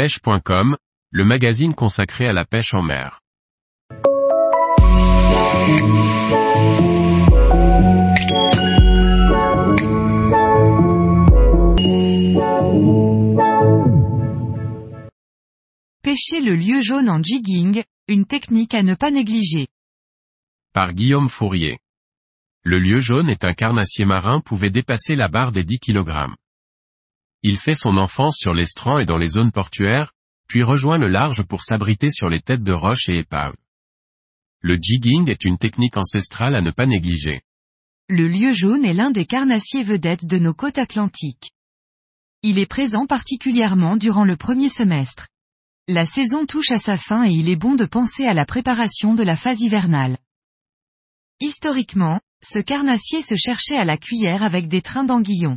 pêche.com, le magazine consacré à la pêche en mer. Pêcher le lieu jaune en jigging, une technique à ne pas négliger. Par Guillaume Fourier. Le lieu jaune est un carnassier marin pouvait dépasser la barre des 10 kg. Il fait son enfance sur l'estran et dans les zones portuaires, puis rejoint le large pour s'abriter sur les têtes de roches et épaves. Le jigging est une technique ancestrale à ne pas négliger. Le lieu jaune est l'un des carnassiers vedettes de nos côtes atlantiques. Il est présent particulièrement durant le premier semestre. La saison touche à sa fin et il est bon de penser à la préparation de la phase hivernale. Historiquement, ce carnassier se cherchait à la cuillère avec des trains d'anguillons.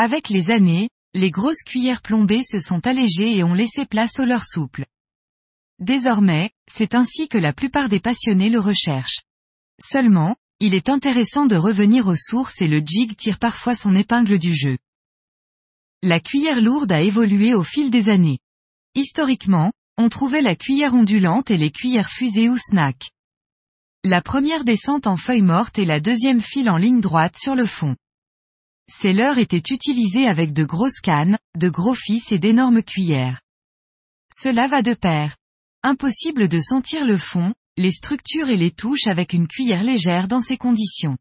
Avec les années, les grosses cuillères plombées se sont allégées et ont laissé place au leurre souple. Désormais, c'est ainsi que la plupart des passionnés le recherchent. Seulement, il est intéressant de revenir aux sources et le jig tire parfois son épingle du jeu. La cuillère lourde a évolué au fil des années. Historiquement, on trouvait la cuillère ondulante et les cuillères fusées ou snack. La première descente en feuille morte et la deuxième file en ligne droite sur le fond. Ces leurres étaient utilisées avec de grosses cannes, de gros fils et d'énormes cuillères. Cela va de pair. Impossible de sentir le fond, les structures et les touches avec une cuillère légère dans ces conditions.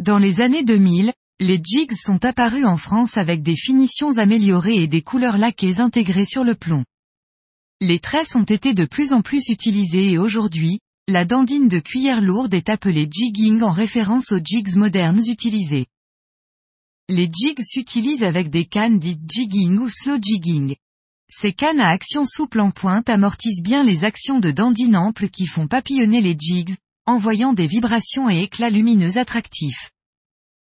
Dans les années 2000, les jigs sont apparus en France avec des finitions améliorées et des couleurs laquées intégrées sur le plomb. Les tresses ont été de plus en plus utilisées et aujourd'hui, la dandine de cuillère lourde est appelée jigging en référence aux jigs modernes utilisés. Les jigs s'utilisent avec des cannes dites jigging ou slow jigging. Ces cannes à action souple en pointe amortissent bien les actions de dandine ample qui font papillonner les jigs, envoyant des vibrations et éclats lumineux attractifs.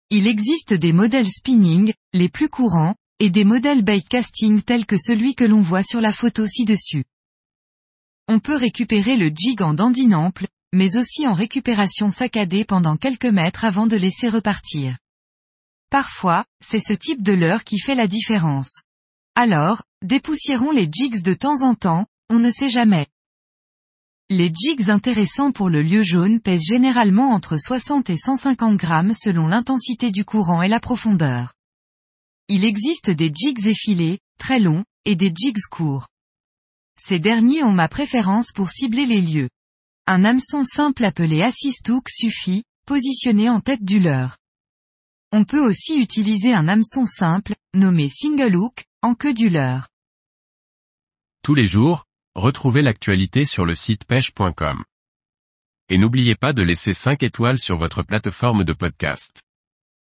Il existe des modèles spinning, les plus courants, et des modèles bait casting tels que celui que l'on voit sur la photo ci-dessus. On peut récupérer le jig en dandine ample, mais aussi en récupération saccadée pendant quelques mètres avant de laisser repartir. Parfois, c'est ce type de leurre qui fait la différence. Alors, dépoussiérons les jigs de temps en temps, on ne sait jamais. Les jigs intéressants pour le lieu jaune pèsent généralement entre 60 et 150 grammes selon l'intensité du courant et la profondeur. Il existe des jigs effilés, très longs, et des jigs courts. Ces derniers ont ma préférence pour cibler les lieux. Un hameçon simple appelé assist hook suffit, positionné en tête du leurre. On peut aussi utiliser un hameçon simple, nommé single hook, en queue du leurre. Tous les jours, retrouvez l'actualité sur le site pêche.com. Et n'oubliez pas de laisser 5 étoiles sur votre plateforme de podcast.